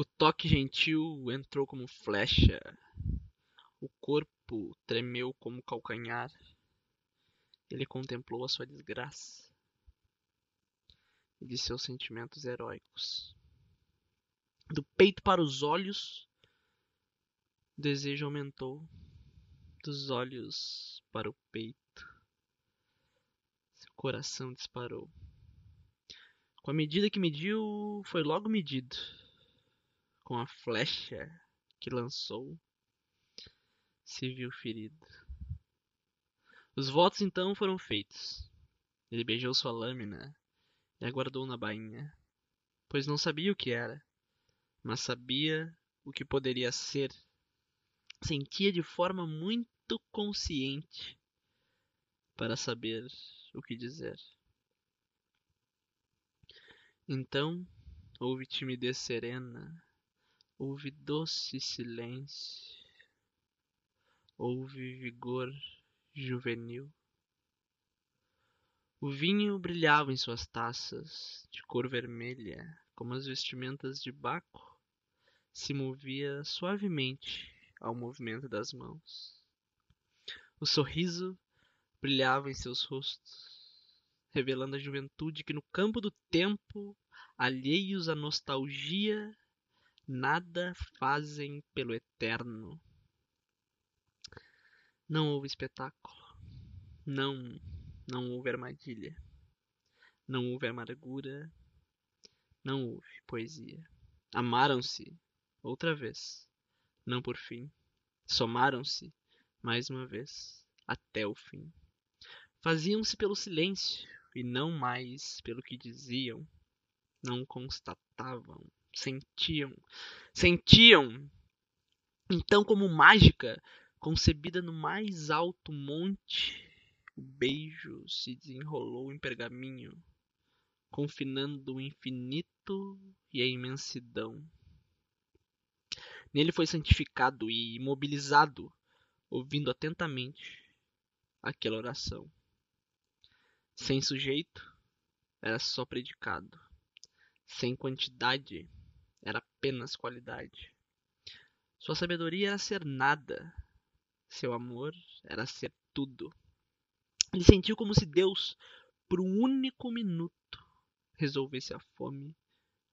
O toque gentil entrou como flecha. O corpo tremeu como calcanhar. Ele contemplou a sua desgraça e de seus sentimentos heróicos. Do peito para os olhos, o desejo aumentou. Dos olhos para o peito, seu coração disparou. Com a medida que mediu, foi logo medido. Com a flecha que lançou, se viu ferido. Os votos então foram feitos. Ele beijou sua lâmina e aguardou na bainha, pois não sabia o que era, mas sabia o que poderia ser. Sentia de forma muito consciente para saber o que dizer. Então houve timidez serena, houve doce silêncio, houve vigor juvenil. O vinho brilhava em suas taças, de cor vermelha, como as vestimentas de Baco, se movia suavemente ao movimento das mãos. O sorriso brilhava em seus rostos, revelando a juventude que no campo do tempo, alheios à nostalgia, nada fazem pelo eterno. Não houve espetáculo. Não, não houve armadilha. Não houve amargura. Não houve poesia. Amaram-se outra vez, não por fim. Somaram-se mais uma vez até o fim. Faziam-se pelo silêncio e não mais pelo que diziam. Não constatavam, sentiam, sentiam. Então, como mágica, concebida no mais alto monte, o beijo se desenrolou em pergaminho, confinando o infinito e a imensidão. Nele foi santificado e imobilizado, ouvindo atentamente aquela oração. Sem sujeito, era só predicado. Sem quantidade, era apenas qualidade. Sua sabedoria era ser nada. Seu amor era ser tudo. Ele sentiu como se Deus, por um único minuto, resolvesse a fome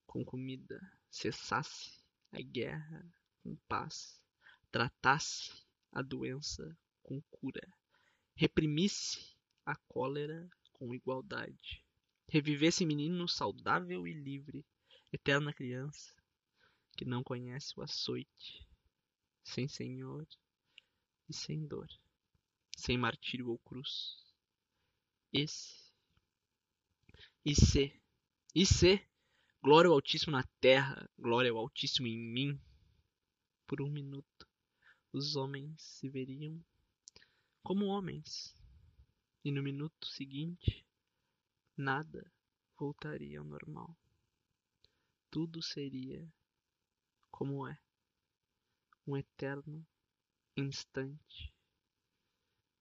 com comida, cessasse a guerra com paz, tratasse a doença com cura, reprimisse a cólera com igualdade. Revivesse menino saudável e livre, eterna criança, que não conhece o açoite, sem senhor e sem dor, sem martírio ou cruz. Esse. E se, e se, glória ao Altíssimo na terra, glória ao Altíssimo em mim. Por um minuto, os homens se veriam como homens, e no minuto seguinte nada voltaria ao normal. Tudo seria como é, um eterno instante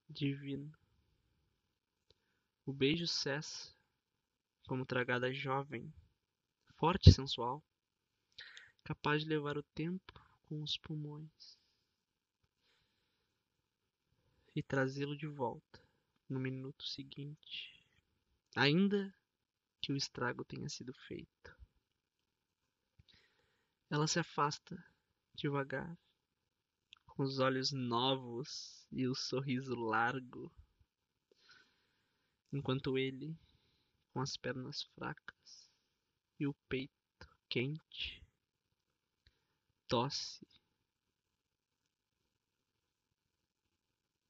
divino. O beijo cessa como tragada jovem, forte e sensual, capaz de levar o tempo com os pulmões e trazê-lo de volta no minuto seguinte, ainda que o estrago tenha sido feito. Ela se afasta devagar, com os olhos novos e o sorriso largo, enquanto ele, com as pernas fracas e o peito quente, tosse